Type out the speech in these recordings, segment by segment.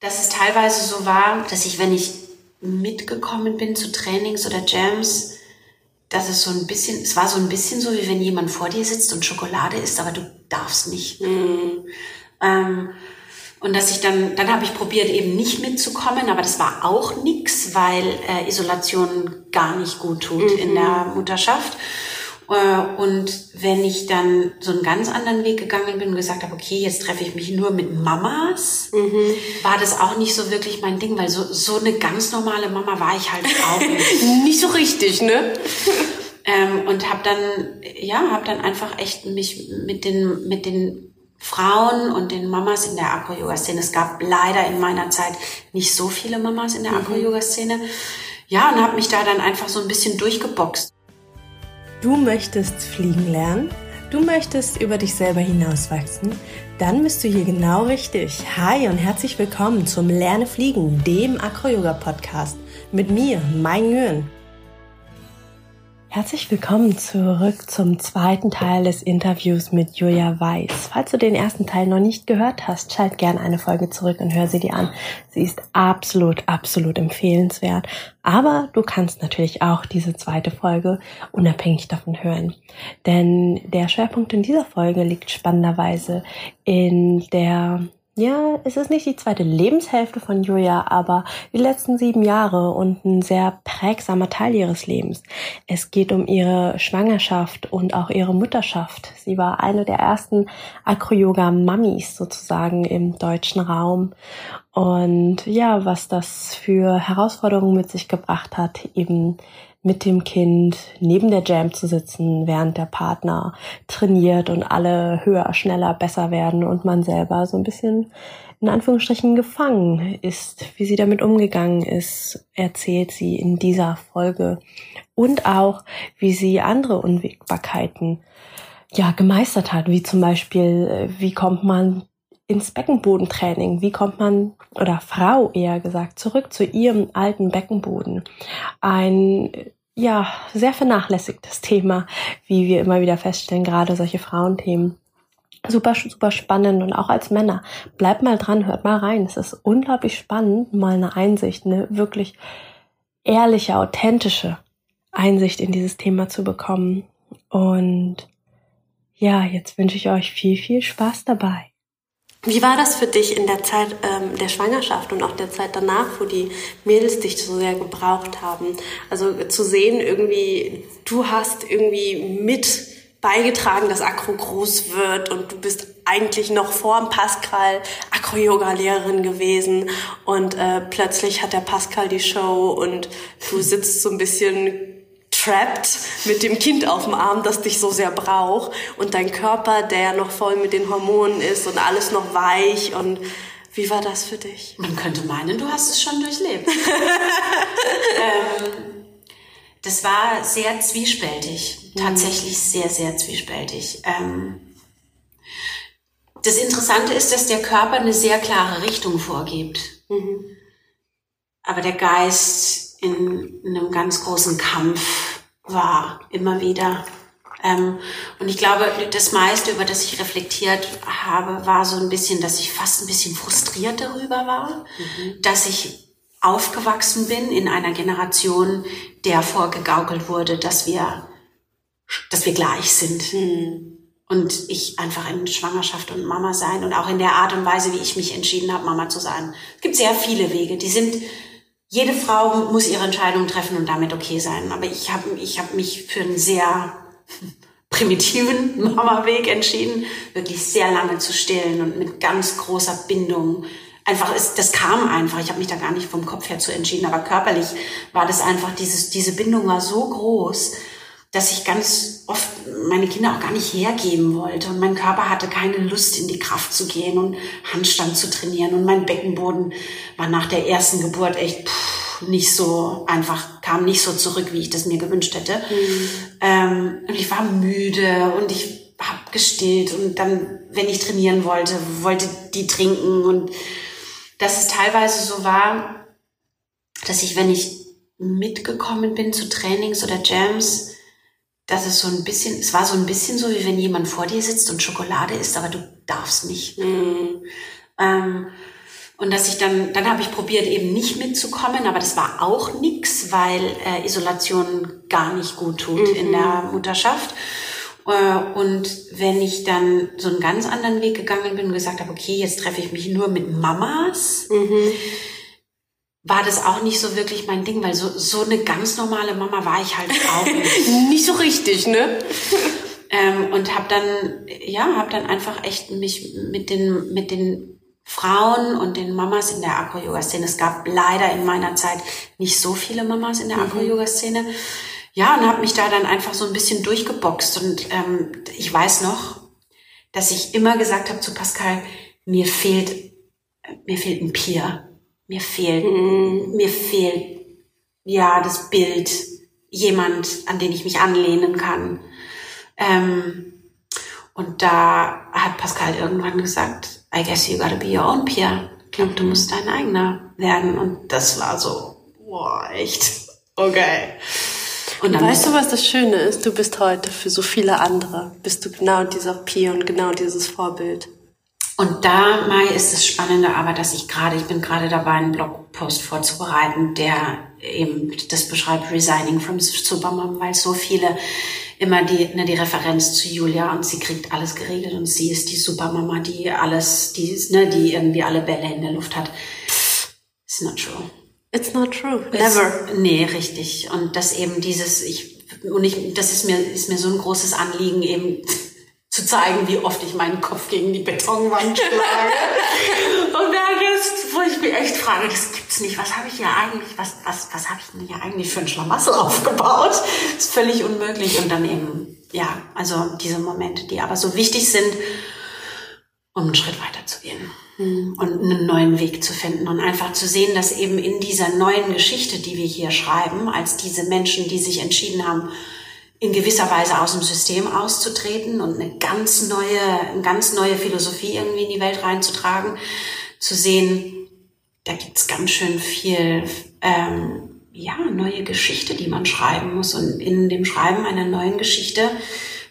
dass es teilweise so war, dass ich, wenn ich mitgekommen bin zu Trainings oder Jams, dass es so ein bisschen, es war so ein bisschen so, wie wenn jemand vor dir sitzt und Schokolade isst, aber du darfst nicht. Mhm. Ähm, und dass ich dann, dann habe ich probiert, eben nicht mitzukommen, aber das war auch nix, weil äh, Isolation gar nicht gut tut mhm. in der Mutterschaft. Äh, und wenn ich dann so einen ganz anderen Weg gegangen bin und gesagt habe, okay, jetzt treffe ich mich nur mit Mamas, mhm. war das auch nicht so wirklich mein Ding, weil so, so eine ganz normale Mama war ich halt auch nicht. nicht so richtig, ne? ähm, und habe dann, ja, habe dann einfach echt mich mit den, mit den Frauen und den Mamas in der Acro-Yoga-Szene. Es gab leider in meiner Zeit nicht so viele Mamas in der mhm. Acro-Yoga-Szene. Ja, und habe mich da dann einfach so ein bisschen durchgeboxt. Du möchtest fliegen lernen? Du möchtest über dich selber hinauswachsen? Dann bist du hier genau richtig. Hi und herzlich willkommen zum Lerne Fliegen, dem Acro-Yoga-Podcast. Mit mir, Mein Nguyen. Herzlich willkommen zurück zum zweiten Teil des Interviews mit Julia Weiß. Falls du den ersten Teil noch nicht gehört hast, schalt gerne eine Folge zurück und hör sie dir an. Sie ist absolut, absolut empfehlenswert. Aber du kannst natürlich auch diese zweite Folge unabhängig davon hören. Denn der Schwerpunkt in dieser Folge liegt spannenderweise in der ja, es ist nicht die zweite Lebenshälfte von Julia, aber die letzten sieben Jahre und ein sehr prägsamer Teil ihres Lebens. Es geht um ihre Schwangerschaft und auch ihre Mutterschaft. Sie war eine der ersten Acro-Yoga-Mummies sozusagen im deutschen Raum. Und ja, was das für Herausforderungen mit sich gebracht hat, eben mit dem Kind neben der Jam zu sitzen, während der Partner trainiert und alle höher, schneller, besser werden und man selber so ein bisschen in Anführungsstrichen gefangen ist. Wie sie damit umgegangen ist, erzählt sie in dieser Folge. Und auch, wie sie andere Unwägbarkeiten ja, gemeistert hat, wie zum Beispiel, äh, wie kommt man ins Beckenbodentraining, wie kommt man, oder Frau eher gesagt, zurück zu ihrem alten Beckenboden. Ein ja, sehr vernachlässigtes Thema, wie wir immer wieder feststellen, gerade solche Frauenthemen. Super, super spannend und auch als Männer. Bleibt mal dran, hört mal rein. Es ist unglaublich spannend, mal eine Einsicht, eine wirklich ehrliche, authentische Einsicht in dieses Thema zu bekommen. Und ja, jetzt wünsche ich euch viel, viel Spaß dabei. Wie war das für dich in der Zeit ähm, der Schwangerschaft und auch der Zeit danach, wo die Mädels dich so sehr gebraucht haben? Also zu sehen, irgendwie, du hast irgendwie mit beigetragen, dass Akro groß wird und du bist eigentlich noch vor dem Pascal Akro-Yoga-Lehrerin gewesen und äh, plötzlich hat der Pascal die Show und du sitzt so ein bisschen trapped mit dem Kind auf dem Arm, das dich so sehr braucht und dein Körper, der noch voll mit den Hormonen ist und alles noch weich und wie war das für dich? Man könnte meinen, du hast es schon durchlebt. ähm, das war sehr zwiespältig, mhm. tatsächlich sehr, sehr zwiespältig. Ähm, das Interessante ist, dass der Körper eine sehr klare Richtung vorgibt. Mhm. Aber der Geist in einem ganz großen Kampf war, immer wieder. Ähm, und ich glaube, das meiste, über das ich reflektiert habe, war so ein bisschen, dass ich fast ein bisschen frustriert darüber war, mhm. dass ich aufgewachsen bin in einer Generation, der vorgegaukelt wurde, dass wir, dass wir gleich sind. Mhm. Und ich einfach in Schwangerschaft und Mama sein und auch in der Art und Weise, wie ich mich entschieden habe, Mama zu sein. Es gibt sehr viele Wege, die sind jede Frau muss ihre Entscheidung treffen und damit okay sein. Aber ich habe ich hab mich für einen sehr primitiven Mama-Weg entschieden, wirklich sehr lange zu stillen und mit ganz großer Bindung. Einfach, ist, das kam einfach. Ich habe mich da gar nicht vom Kopf her zu entschieden, aber körperlich war das einfach, dieses, diese Bindung war so groß, dass ich ganz oft meine Kinder auch gar nicht hergeben wollte. Und mein Körper hatte keine Lust in die Kraft zu gehen und Handstand zu trainieren. Und mein Beckenboden war nach der ersten Geburt echt pff, nicht so einfach kam nicht so zurück, wie ich das mir gewünscht hätte. Mhm. ähm, und ich war müde und ich habe gestillt. Und dann, wenn ich trainieren wollte, wollte die trinken. Und dass es teilweise so war, dass ich, wenn ich mitgekommen bin zu Trainings oder Jams, dass es so ein bisschen, es war so ein bisschen so, wie wenn jemand vor dir sitzt und Schokolade isst, aber du darfst nicht. Mhm. Ähm, Und dass ich dann, dann habe ich probiert, eben nicht mitzukommen, aber das war auch nix, weil äh, Isolation gar nicht gut tut mhm. in der Mutterschaft. Äh, und wenn ich dann so einen ganz anderen Weg gegangen bin und gesagt habe, okay, jetzt treffe ich mich nur mit Mamas, mhm. War das auch nicht so wirklich mein Ding, weil so, so eine ganz normale Mama war ich halt auch nicht. nicht so richtig, ne? ähm, und habe dann, ja, habe dann einfach echt mich mit den, mit den Frauen und den Mamas in der Acro-Yoga-Szene. Es gab leider in meiner Zeit nicht so viele Mamas in der mhm. Acro-Yoga-Szene. Ja, und habe mich da dann einfach so ein bisschen durchgeboxt. Und ähm, ich weiß noch, dass ich immer gesagt habe zu Pascal, mir fehlt, mir fehlt ein Peer. Mir fehlt, mhm. mir fehlt, ja, das Bild, jemand, an den ich mich anlehnen kann. Ähm, und da hat Pascal irgendwann gesagt, I guess you gotta be your own peer. Ich glaube, du musst dein eigener werden. Und das war so, boah, echt, okay. Und dann weißt du, was das Schöne ist? Du bist heute für so viele andere, bist du genau dieser Peer und genau dieses Vorbild. Und da, Mai, ist das Spannende aber, dass ich gerade, ich bin gerade dabei, einen Blogpost vorzubereiten, der eben das beschreibt, Resigning from Supermom, weil so viele immer die, ne, die Referenz zu Julia und sie kriegt alles geregelt und sie ist die Supermama, die alles, die, ne, die irgendwie alle Bälle in der Luft hat. It's not true. It's not true. Never. It's, nee, richtig. Und das eben dieses, ich, und ich, das ist mir, ist mir so ein großes Anliegen eben zu zeigen, wie oft ich meinen Kopf gegen die Betonwand schlage. und da jetzt, wo ich mich echt frage, das gibt's nicht. Was habe ich ja eigentlich, was, was, was habe ich denn hier eigentlich für ein Schlamassel aufgebaut? Das ist völlig unmöglich. Und dann eben, ja, also diese Momente, die aber so wichtig sind, um einen Schritt weiter zu gehen mhm. und einen neuen Weg zu finden und einfach zu sehen, dass eben in dieser neuen Geschichte, die wir hier schreiben, als diese Menschen, die sich entschieden haben, in gewisser Weise aus dem System auszutreten und eine ganz neue, eine ganz neue Philosophie irgendwie in die Welt reinzutragen, zu sehen, da gibt's ganz schön viel ähm, ja, neue Geschichte, die man schreiben muss. Und in dem Schreiben einer neuen Geschichte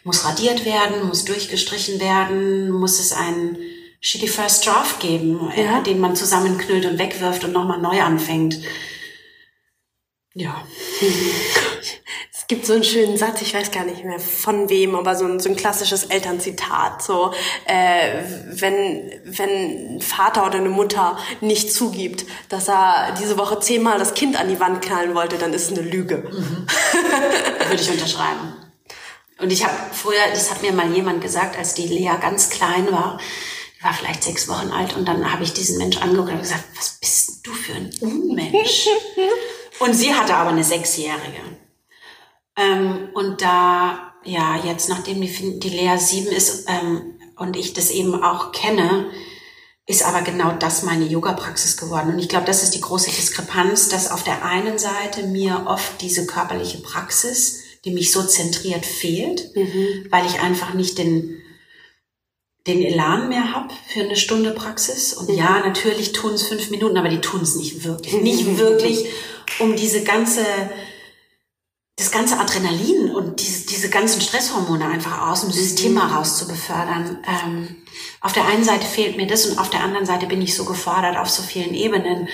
muss radiert werden, muss durchgestrichen werden, muss es einen shitty first draft geben, ja. äh, den man zusammenknüllt und wegwirft und nochmal neu anfängt. Ja. Es gibt so einen schönen Satz, ich weiß gar nicht mehr von wem, aber so ein, so ein klassisches Elternzitat. So, äh, wenn, wenn ein Vater oder eine Mutter nicht zugibt, dass er diese Woche zehnmal das Kind an die Wand knallen wollte, dann ist es eine Lüge. Mhm. Würde ich unterschreiben. Und ich habe früher, das hat mir mal jemand gesagt, als die Lea ganz klein war, die war vielleicht sechs Wochen alt, und dann habe ich diesen Mensch angeguckt und gesagt, was bist du für ein Unmensch? und sie hatte aber eine Sechsjährige. Ähm, und da, ja, jetzt nachdem die, die Lea sieben ist ähm, und ich das eben auch kenne, ist aber genau das meine Yoga-Praxis geworden. Und ich glaube, das ist die große Diskrepanz, dass auf der einen Seite mir oft diese körperliche Praxis, die mich so zentriert, fehlt, mhm. weil ich einfach nicht den, den Elan mehr habe für eine Stunde Praxis. Und mhm. ja, natürlich tun es fünf Minuten, aber die tun es nicht wirklich. Nicht wirklich, um diese ganze das ganze Adrenalin und diese, diese ganzen Stresshormone einfach aus dem System mhm. heraus zu befördern. Ähm, auf der einen Seite fehlt mir das und auf der anderen Seite bin ich so gefordert auf so vielen Ebenen,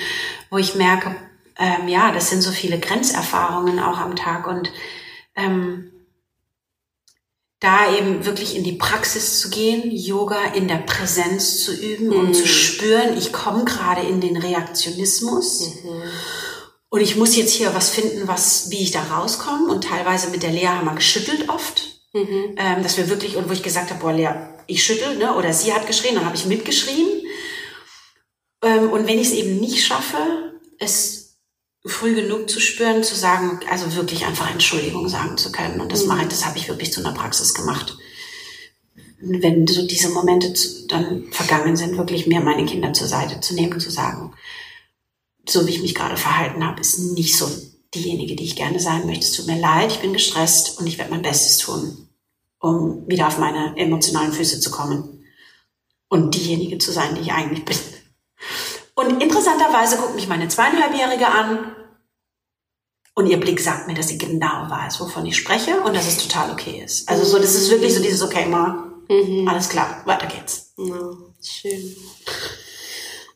wo ich merke, ähm, ja, das sind so viele Grenzerfahrungen auch am Tag und ähm, da eben wirklich in die Praxis zu gehen, Yoga in der Präsenz zu üben mhm. und zu spüren, ich komme gerade in den Reaktionismus. Mhm und ich muss jetzt hier was finden, was, wie ich da rauskomme. Und teilweise mit der Lea haben wir geschüttelt oft. Mhm. Ähm, dass wir wirklich, und wo ich gesagt habe, boah, Lea, ich schüttel, ne? oder sie hat geschrien, dann habe ich mitgeschrien. Ähm, und wenn ich es eben nicht schaffe, es früh genug zu spüren, zu sagen, also wirklich einfach Entschuldigung sagen zu können. Und das mhm. mache ich, das habe ich wirklich zu einer Praxis gemacht. Wenn so diese Momente zu, dann vergangen sind, wirklich mir meine Kinder zur Seite zu nehmen, zu sagen, so wie ich mich gerade verhalten habe, ist nicht so diejenige, die ich gerne sein möchte. Es tut mir leid, ich bin gestresst und ich werde mein Bestes tun, um wieder auf meine emotionalen Füße zu kommen und diejenige zu sein, die ich eigentlich bin. Und interessanterweise guckt mich meine zweieinhalbjährige an und ihr Blick sagt mir, dass sie genau weiß, wovon ich spreche und dass es total okay ist. Also so, das ist wirklich so dieses okay, Ma, mhm. alles klar, weiter geht's. Ja, schön.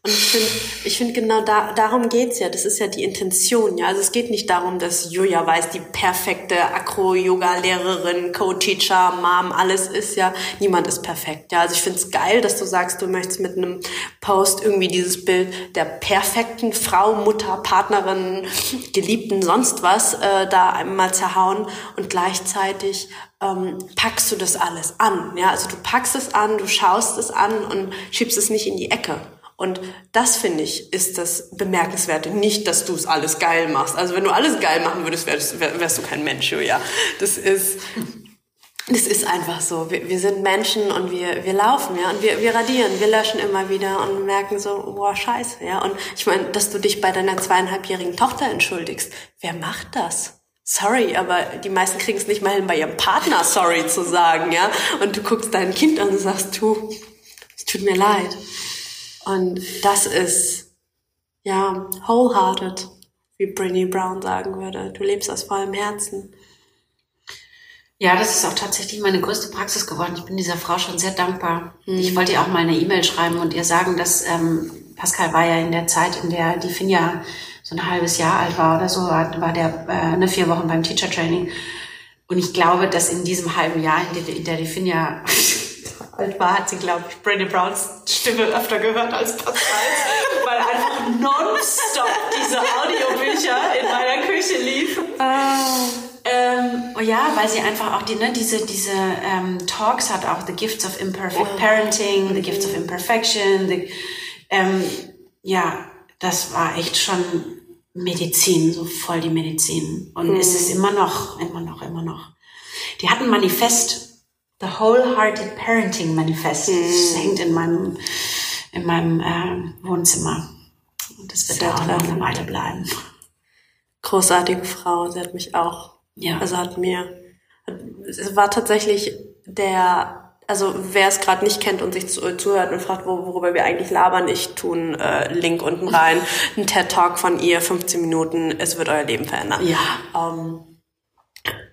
Und ich finde, ich finde genau da, darum geht's ja. Das ist ja die Intention, ja. Also es geht nicht darum, dass Julia weiß, die perfekte Akro-Yoga-Lehrerin, Co-Teacher, Mom, alles ist ja. Niemand ist perfekt, ja. Also ich finde es geil, dass du sagst, du möchtest mit einem Post irgendwie dieses Bild der perfekten Frau, Mutter, Partnerin, Geliebten, sonst was äh, da einmal zerhauen und gleichzeitig ähm, packst du das alles an, ja. Also du packst es an, du schaust es an und schiebst es nicht in die Ecke. Und das finde ich ist das Bemerkenswerte. Nicht, dass du es alles geil machst. Also wenn du alles geil machen würdest, wärst, wärst du kein Mensch, ja. Das ist, das ist einfach so. Wir, wir sind Menschen und wir, wir laufen, ja. Und wir, wir radieren, wir löschen immer wieder und merken so, boah, scheiße, ja. Und ich meine, dass du dich bei deiner zweieinhalbjährigen Tochter entschuldigst. Wer macht das? Sorry, aber die meisten kriegen es nicht mal hin, bei ihrem Partner sorry zu sagen, ja. Und du guckst dein Kind an und sagst, du, es tut mir leid. Und das ist, ja, wholehearted, wie Brinny Brown sagen würde. Du lebst aus vollem Herzen. Ja, das ist auch tatsächlich meine größte Praxis geworden. Ich bin dieser Frau schon sehr dankbar. Mhm. Ich wollte ihr auch mal eine E-Mail schreiben und ihr sagen, dass ähm, Pascal war ja in der Zeit, in der die Finja so ein halbes Jahr alt war oder so, war der äh, eine vier Wochen beim Teacher Training. Und ich glaube, dass in diesem halben Jahr, in der, in der die Finja alt war, hat sie, glaube ich, Brandon Browns Stimme öfter gehört als Pascals, weil einfach nonstop diese Audiobücher in meiner Küche liefen. Ah. Ähm, oh ja, weil sie einfach auch die, ne, diese, diese ähm, Talks hat, auch The Gifts of Imperfect oh. Parenting, The Gifts of mhm. Imperfection. The, ähm, ja, das war echt schon Medizin, so voll die Medizin. Und mhm. es ist immer noch, immer noch, immer noch. Die hatten Manifest The Wholehearted Parenting Manifest. Hm. Das hängt in meinem, in meinem äh, Wohnzimmer. Und das wird da auch noch eine Weile bleiben. Großartige Frau, sie hat mich auch, ja. also hat mir, es war tatsächlich der, also wer es gerade nicht kennt und sich zu, zuhört und fragt, worüber wir eigentlich labern, ich tun äh, Link unten rein, ein TED Talk von ihr, 15 Minuten, es wird euer Leben verändern. Ja. Ähm,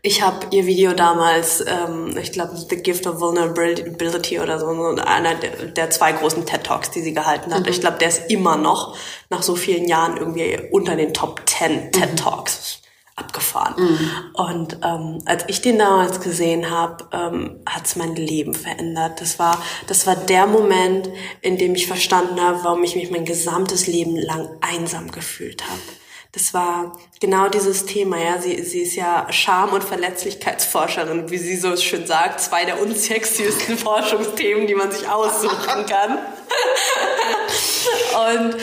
ich habe ihr Video damals, ähm, ich glaube, The Gift of Vulnerability oder so, einer der, der zwei großen TED Talks, die sie gehalten hat. Mhm. Ich glaube, der ist immer noch nach so vielen Jahren irgendwie unter den Top 10 TED mhm. Talks abgefahren. Mhm. Und ähm, als ich den damals gesehen habe, ähm, hat es mein Leben verändert. Das war, das war der Moment, in dem ich verstanden habe, warum ich mich mein gesamtes Leben lang einsam gefühlt habe das war genau dieses Thema, ja. Sie, sie ist ja Scham- und Verletzlichkeitsforscherin, wie sie so schön sagt, zwei der unsexiesten Forschungsthemen, die man sich aussuchen kann. und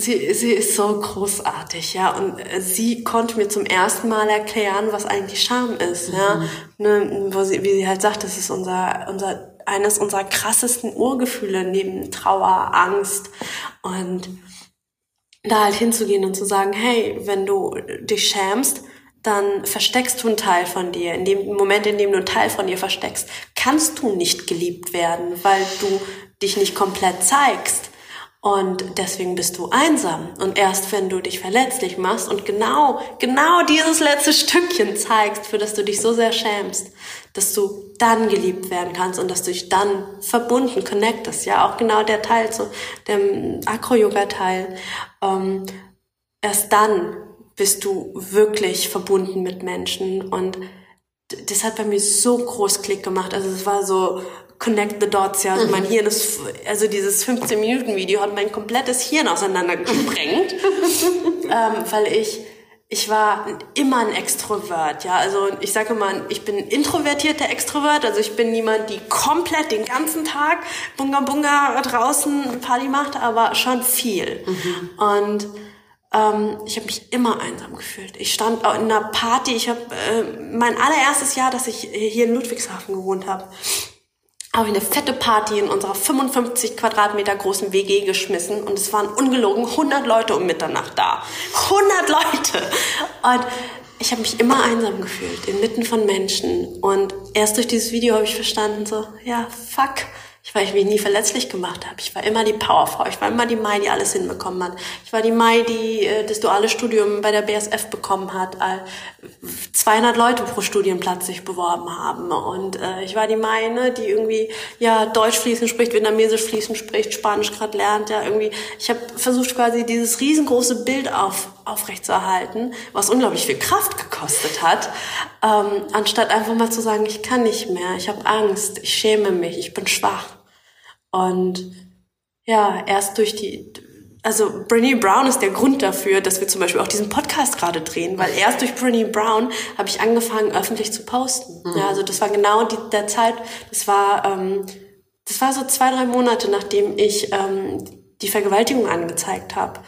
sie, sie ist so großartig, ja. Und sie konnte mir zum ersten Mal erklären, was eigentlich Scham ist, mhm. ja. Ne, wo sie, wie sie halt sagt, das ist unser, unser, eines unserer krassesten Urgefühle neben Trauer, Angst und da halt hinzugehen und zu sagen, hey, wenn du dich schämst, dann versteckst du einen Teil von dir. In dem Moment, in dem du einen Teil von dir versteckst, kannst du nicht geliebt werden, weil du dich nicht komplett zeigst. Und deswegen bist du einsam. Und erst wenn du dich verletzlich machst und genau, genau dieses letzte Stückchen zeigst, für das du dich so sehr schämst, dass du dann geliebt werden kannst und dass du dich dann verbunden connectest. Ja, auch genau der Teil, so dem Acro-Yoga-Teil. Ähm, erst dann bist du wirklich verbunden mit Menschen und das hat bei mir so groß Klick gemacht. Also es war so, connect the dots, ja. Also mein Hirn ist, also dieses 15-Minuten-Video hat mein komplettes Hirn auseinandergesprengt, ähm, weil ich, ich war immer ein Extrovert, ja. Also ich sage mal, ich bin introvertierter Extrovert, also ich bin niemand, die komplett den ganzen Tag bunga bunga draußen Party macht, aber schon viel. Mhm. Und ähm, ich habe mich immer einsam gefühlt. Ich stand in einer Party, ich habe äh, mein allererstes Jahr, dass ich hier in Ludwigshafen gewohnt habe, habe ich eine fette Party in unserer 55 Quadratmeter großen WG geschmissen und es waren ungelogen 100 Leute um Mitternacht da. 100 Leute! Und ich habe mich immer einsam gefühlt, inmitten von Menschen. Und erst durch dieses Video habe ich verstanden, so, ja, fuck, weil ich mich nie verletzlich gemacht habe. Ich war immer die Powerfrau. Ich war immer die Mai, die alles hinbekommen hat. Ich war die Mai, die äh, das duale Studium bei der BSF bekommen hat. Äh, 200 Leute pro Studienplatz sich beworben haben. Und äh, ich war die Mai, ne, die irgendwie ja Deutsch fließend spricht, Vietnamesisch fließend spricht, Spanisch gerade lernt. Ja, irgendwie. Ich habe versucht quasi dieses riesengroße Bild auf aufrechtzuerhalten, was unglaublich viel Kraft gekostet hat, ähm, anstatt einfach mal zu sagen, ich kann nicht mehr, ich habe Angst, ich schäme mich, ich bin schwach. Und ja, erst durch die, also Brené Brown ist der Grund dafür, dass wir zum Beispiel auch diesen Podcast gerade drehen, weil erst durch Brené Brown habe ich angefangen, öffentlich zu posten. Mhm. Ja, also das war genau die, der Zeit, das war, ähm, das war so zwei, drei Monate, nachdem ich ähm, die Vergewaltigung angezeigt habe.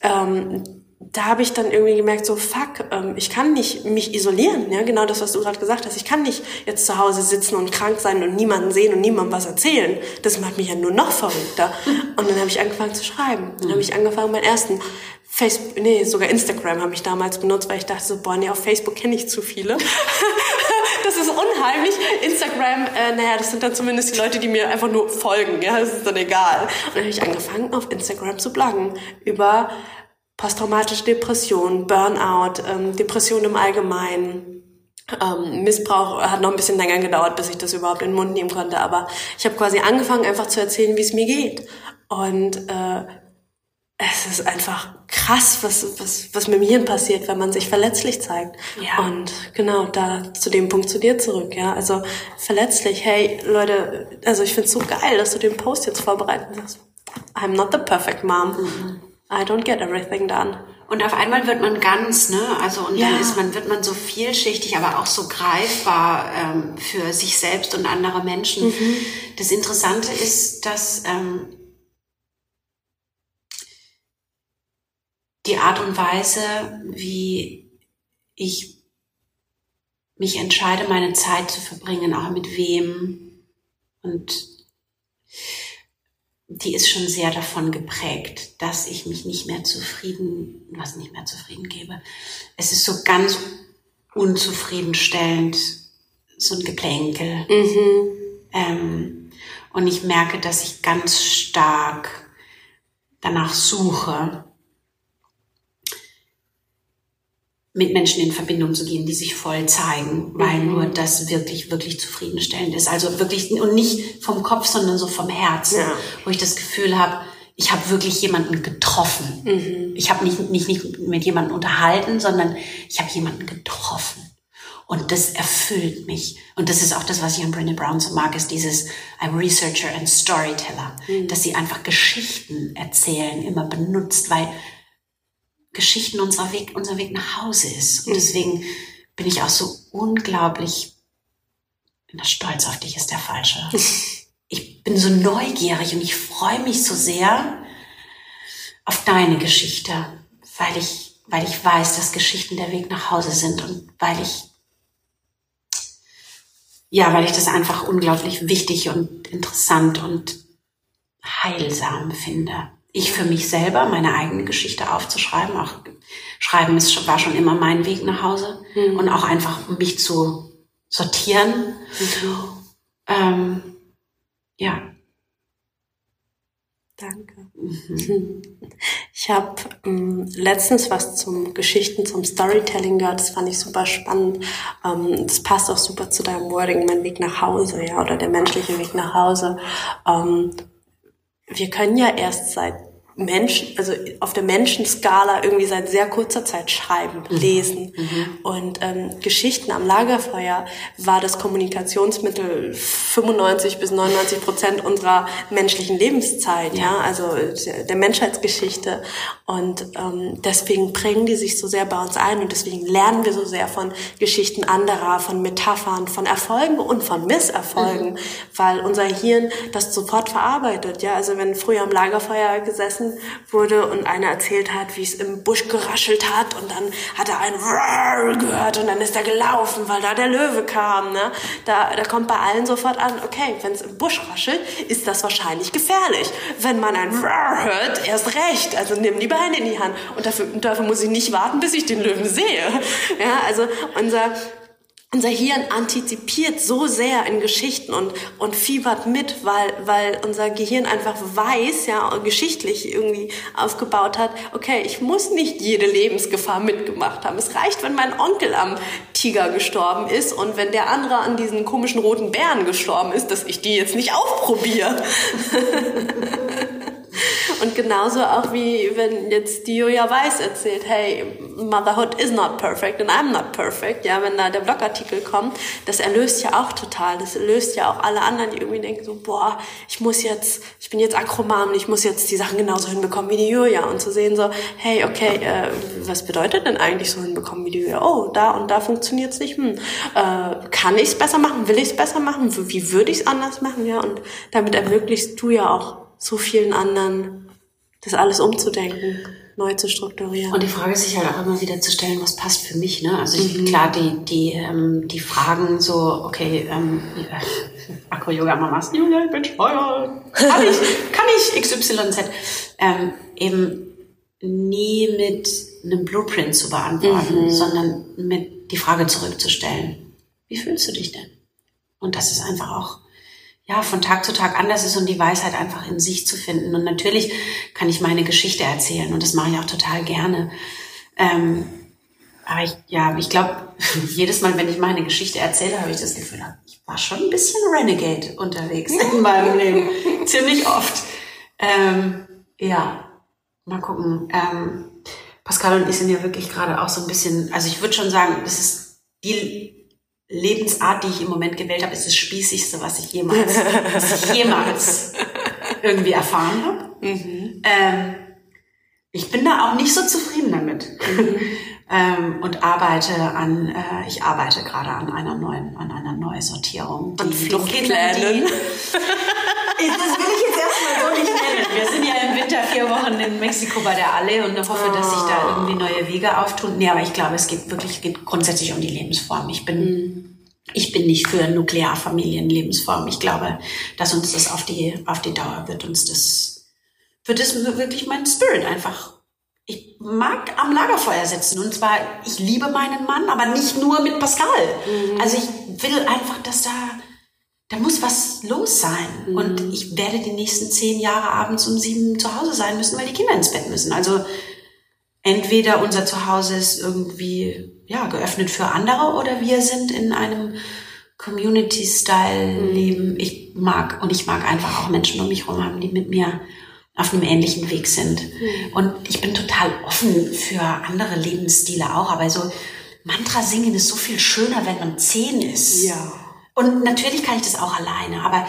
Ähm, da habe ich dann irgendwie gemerkt, so fuck, ähm, ich kann nicht mich isolieren, ja, genau das, was du gerade gesagt hast. Ich kann nicht jetzt zu Hause sitzen und krank sein und niemanden sehen und niemandem was erzählen. Das macht mich ja nur noch verrückter. Und dann habe ich angefangen zu schreiben. Dann habe ich angefangen, meinen ersten Facebook, nee, sogar Instagram habe ich damals benutzt, weil ich dachte so, boah, nee, auf Facebook kenne ich zu viele. das ist unheimlich. Instagram, äh, naja, das sind dann zumindest die Leute, die mir einfach nur folgen, ja, das ist dann egal. Und dann habe ich angefangen, auf Instagram zu bloggen über posttraumatische Depression, Burnout, ähm, Depression im Allgemeinen. Ähm, Missbrauch hat noch ein bisschen länger gedauert, bis ich das überhaupt in den Mund nehmen konnte. Aber ich habe quasi angefangen, einfach zu erzählen, wie es mir geht. Und äh, es ist einfach krass, was, was, was mit dem Hirn passiert, wenn man sich verletzlich zeigt. Ja. Und genau, da zu dem Punkt zu dir zurück, ja. Also verletzlich, hey Leute, also ich find's so geil, dass du den Post jetzt vorbereiten hast. I'm not the perfect mom. Mhm. I don't get everything done. Und auf einmal wird man ganz, ne? Also und ja. dann ist man, wird man so vielschichtig, aber auch so greifbar ähm, für sich selbst und andere Menschen. Mhm. Das Interessante ist, dass ähm, die Art und Weise, wie ich mich entscheide, meine Zeit zu verbringen, auch mit wem und die ist schon sehr davon geprägt, dass ich mich nicht mehr zufrieden, was nicht mehr zufrieden gebe. Es ist so ganz unzufriedenstellend, so ein Geplänkel. Mhm. Ähm, und ich merke, dass ich ganz stark danach suche, mit Menschen in Verbindung zu gehen, die sich voll zeigen, weil mhm. nur das wirklich, wirklich zufriedenstellend ist. Also wirklich, und nicht vom Kopf, sondern so vom Herzen, ja. wo ich das Gefühl habe, ich habe wirklich jemanden getroffen. Mhm. Ich habe nicht, nicht, nicht mit jemandem unterhalten, sondern ich habe jemanden getroffen. Und das erfüllt mich. Und das ist auch das, was ich an Brené Brown so mag, ist dieses I'm Researcher and Storyteller, mhm. dass sie einfach Geschichten erzählen, immer benutzt, weil Geschichten unser Weg, unser Weg nach Hause ist. Und mhm. deswegen bin ich auch so unglaublich, das stolz auf dich ist der falsche. Ich bin so neugierig und ich freue mich so sehr auf deine Geschichte, weil ich, weil ich weiß, dass Geschichten der Weg nach Hause sind und weil ich ja, weil ich das einfach unglaublich wichtig und interessant und heilsam finde ich für mich selber meine eigene Geschichte aufzuschreiben. Auch Schreiben ist, war schon immer mein Weg nach Hause mhm. und auch einfach mich zu sortieren. Mhm. Ähm, ja. Danke. Mhm. Ich habe ähm, letztens was zum Geschichten, zum Storytelling gehört. Das fand ich super spannend. Ähm, das passt auch super zu deinem Wording, mein Weg nach Hause, ja, oder der menschliche Weg nach Hause. Ähm, wir können ja erst seit Menschen, also auf der Menschenskala irgendwie seit sehr kurzer Zeit schreiben, mhm. lesen. Mhm. Und ähm, Geschichten am Lagerfeuer war das Kommunikationsmittel 95 bis 99 Prozent unserer menschlichen Lebenszeit, ja, ja? also der Menschheitsgeschichte. Und ähm, deswegen prägen die sich so sehr bei uns ein und deswegen lernen wir so sehr von Geschichten anderer, von Metaphern, von Erfolgen und von Misserfolgen, mhm. weil unser Hirn das sofort verarbeitet. Ja, also wenn früher am Lagerfeuer gesessen wurde und einer erzählt hat, wie es im Busch geraschelt hat und dann hat er ein Rrrr gehört und dann ist er gelaufen, weil da der Löwe kam. Ne? Da, da kommt bei allen sofort an, okay, wenn es im Busch raschelt, ist das wahrscheinlich gefährlich. Wenn man ein Rrrr hört, erst recht. Also nimm die Beine in die Hand. Und dafür, dafür muss ich nicht warten, bis ich den Löwen sehe. Ja, also unser unser Hirn antizipiert so sehr in Geschichten und, und fiebert mit, weil, weil unser Gehirn einfach weiß, ja, geschichtlich irgendwie aufgebaut hat, okay, ich muss nicht jede Lebensgefahr mitgemacht haben. Es reicht, wenn mein Onkel am Tiger gestorben ist und wenn der andere an diesen komischen roten Bären gestorben ist, dass ich die jetzt nicht aufprobiere. Und genauso auch wie wenn jetzt die Julia Weiß erzählt, hey, Motherhood is not perfect and I'm not perfect, ja, wenn da der Blogartikel kommt, das erlöst ja auch total, das löst ja auch alle anderen, die irgendwie denken so, boah, ich muss jetzt, ich bin jetzt Akroman, ich muss jetzt die Sachen genauso hinbekommen wie die Julia. Und zu sehen so, hey, okay, äh, was bedeutet denn eigentlich so hinbekommen wie die Julia? Oh, da und da funktioniert's nicht, hm, äh, kann ich's besser machen, will ich's besser machen, wie würde ich's anders machen, ja, und damit ermöglichst du ja auch so vielen anderen das alles umzudenken, neu zu strukturieren. Und die Frage ist sich halt auch immer wieder zu stellen, was passt für mich. Ne? Also ich, mhm. klar, die, die, ähm, die Fragen so, okay, ähm, äh, Akro-Yoga-Mamas, Julia, ich bin Steuer, kann ich, kann ich XYZ, ähm, eben nie mit einem Blueprint zu beantworten, mhm. sondern mit die Frage zurückzustellen. Wie fühlst du dich denn? Und das ist einfach auch ja, von Tag zu Tag anders ist und die Weisheit einfach in sich zu finden. Und natürlich kann ich meine Geschichte erzählen und das mache ich auch total gerne. Ähm, aber ich, ja, ich glaube, jedes Mal, wenn ich meine Geschichte erzähle, habe ich das Gefühl, ich war schon ein bisschen Renegade unterwegs in meinem Leben. Ziemlich oft. Ähm, ja, mal gucken. Ähm, Pascal und ich sind ja wirklich gerade auch so ein bisschen, also ich würde schon sagen, das ist die Lebensart, die ich im Moment gewählt habe, ist das Spießigste, was ich jemals, was ich jemals irgendwie erfahren habe. Mhm. Ähm, ich bin da auch nicht so zufrieden damit. Mhm. Ähm, und arbeite an, äh, ich arbeite gerade an einer neuen, an einer Neusortierung. An Fluchtplänen. das will ich jetzt erstmal so nicht nennen. Wir sind ja im Winter vier Wochen in Mexiko bei der Alle und hoffe, dass sich da irgendwie neue Wege auftun. Nee, aber ich glaube, es geht wirklich geht grundsätzlich um die Lebensform. Ich bin, mhm. ich bin nicht für Nuklearfamilienlebensform. Ich glaube, dass uns das auf die, auf die Dauer wird uns das, wird es wirklich mein Spirit einfach ich mag am Lagerfeuer sitzen und zwar, ich liebe meinen Mann, aber nicht nur mit Pascal. Mhm. Also ich will einfach, dass da da muss was los sein. Mhm. Und ich werde die nächsten zehn Jahre abends um sieben zu Hause sein müssen, weil die Kinder ins Bett müssen. Also entweder unser Zuhause ist irgendwie ja geöffnet für andere oder wir sind in einem Community-Style-Leben. Mhm. Ich mag und ich mag einfach auch Menschen um mich herum haben, die mit mir auf einem ähnlichen Weg sind. Mhm. Und ich bin total offen für andere Lebensstile auch, aber so Mantra singen ist so viel schöner, wenn man zehn ist. Ja. Und natürlich kann ich das auch alleine, aber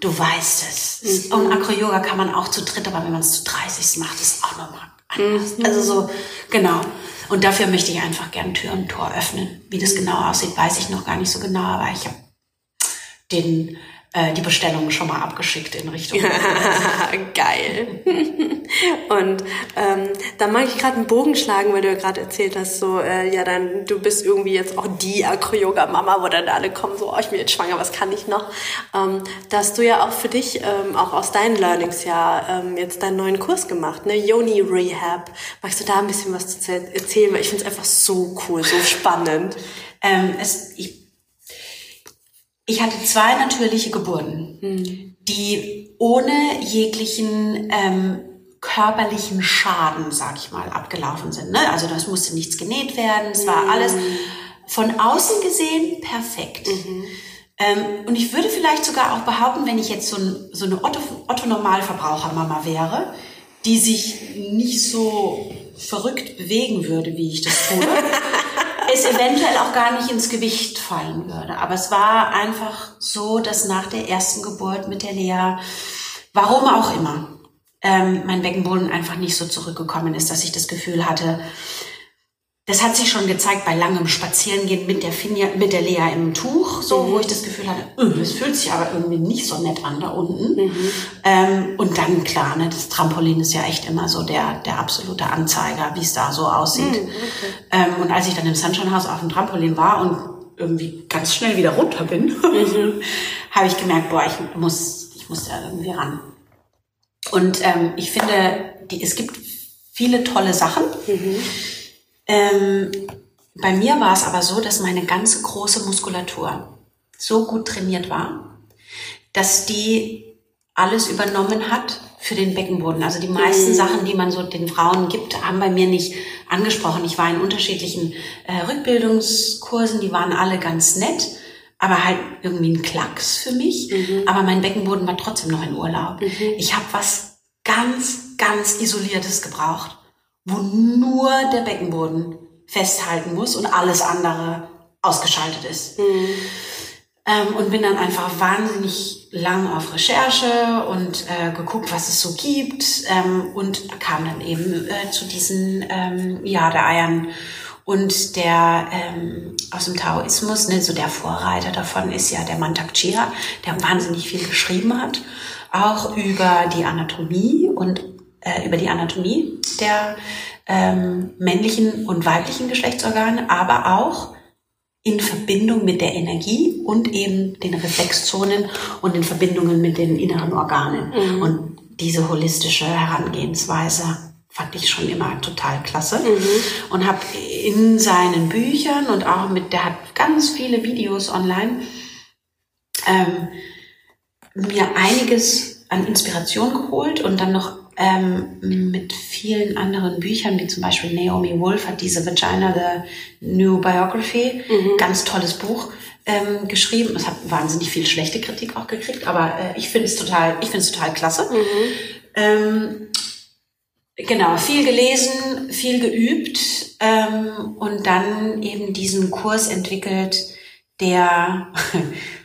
du weißt es. Mhm. Und Acro-Yoga kann man auch zu dritt, aber wenn man es zu 30 macht, ist es auch nochmal anders. Mhm. Also so, genau. Und dafür möchte ich einfach gern Tür und Tor öffnen. Wie das mhm. genau aussieht, weiß ich noch gar nicht so genau, aber ich habe den äh, die Bestellung schon mal abgeschickt in Richtung. Geil. Und ähm, da mag ich gerade einen Bogen schlagen, weil du ja gerade erzählt hast, so äh, ja dann du bist irgendwie jetzt auch die Acro-Yoga-Mama, wo dann alle kommen, so oh, ich bin jetzt schwanger, was kann ich noch? Ähm, da hast du ja auch für dich ähm, auch aus deinen Learnings ja ähm, jetzt deinen neuen Kurs gemacht, ne Yoni Rehab. Magst du da ein bisschen was zu erzählen? Weil ich finde es einfach so cool, so spannend. ähm, es, ich ich hatte zwei natürliche Geburten, mhm. die ohne jeglichen ähm, körperlichen Schaden, sag ich mal, abgelaufen sind. Ne? Also das musste nichts genäht werden, es war alles von außen gesehen perfekt. Mhm. Ähm, und ich würde vielleicht sogar auch behaupten, wenn ich jetzt so, ein, so eine Otto-Normalverbraucher-Mama wäre, die sich nicht so verrückt bewegen würde, wie ich das tue, es eventuell auch gar nicht ins Gewicht fallen würde. Aber es war einfach so, dass nach der ersten Geburt mit der Lea, warum auch immer, ähm, mein Beckenboden einfach nicht so zurückgekommen ist, dass ich das Gefühl hatte, das hat sich schon gezeigt bei langem Spazierengehen mit der Finja, mit der Lea im Tuch, so, mhm. wo ich das Gefühl hatte, öh, das fühlt sich aber irgendwie nicht so nett an da unten. Mhm. Ähm, und dann, klar, ne, das Trampolin ist ja echt immer so der, der absolute Anzeiger, wie es da so aussieht. Mhm, okay. ähm, und als ich dann im Sunshine House auf dem Trampolin war und irgendwie ganz schnell wieder runter bin, mhm. habe ich gemerkt, boah, ich muss, ich muss da irgendwie ran. Und ähm, ich finde, die, es gibt viele tolle Sachen. Ähm, bei mir war es aber so, dass meine ganze große Muskulatur so gut trainiert war, dass die alles übernommen hat für den Beckenboden. Also die meisten mhm. Sachen, die man so den Frauen gibt, haben bei mir nicht angesprochen. Ich war in unterschiedlichen äh, Rückbildungskursen, die waren alle ganz nett, aber halt irgendwie ein Klacks für mich. Mhm. Aber mein Beckenboden war trotzdem noch in Urlaub. Mhm. Ich habe was ganz, ganz Isoliertes gebraucht, wo nur der Beckenboden festhalten muss und alles andere ausgeschaltet ist. Mhm. Ähm, und bin dann einfach wahnsinnig lang auf Recherche und äh, geguckt, was es so gibt ähm, und kam dann eben äh, zu diesen ähm, ja, der Eiern und der ähm, aus dem Taoismus, ne, so der Vorreiter davon ist ja der Mantak Chia, der wahnsinnig viel geschrieben hat, auch über die Anatomie und äh, über die Anatomie der ähm, männlichen und weiblichen Geschlechtsorgane, aber auch in Verbindung mit der Energie und eben den Reflexzonen und in Verbindungen mit den inneren Organen. Mhm. Und diese holistische Herangehensweise fand ich schon immer total klasse mhm. und habe in seinen Büchern und auch mit, der hat ganz viele Videos online, ähm, mir einiges an Inspiration geholt und dann noch ähm, mit vielen anderen Büchern, wie zum Beispiel Naomi Wolf hat diese Vagina, The New Biography, mhm. ganz tolles Buch ähm, geschrieben. Es hat wahnsinnig viel schlechte Kritik auch gekriegt, aber äh, ich finde es total, ich finde es total klasse. Mhm. Ähm, genau, viel gelesen, viel geübt ähm, und dann eben diesen Kurs entwickelt, der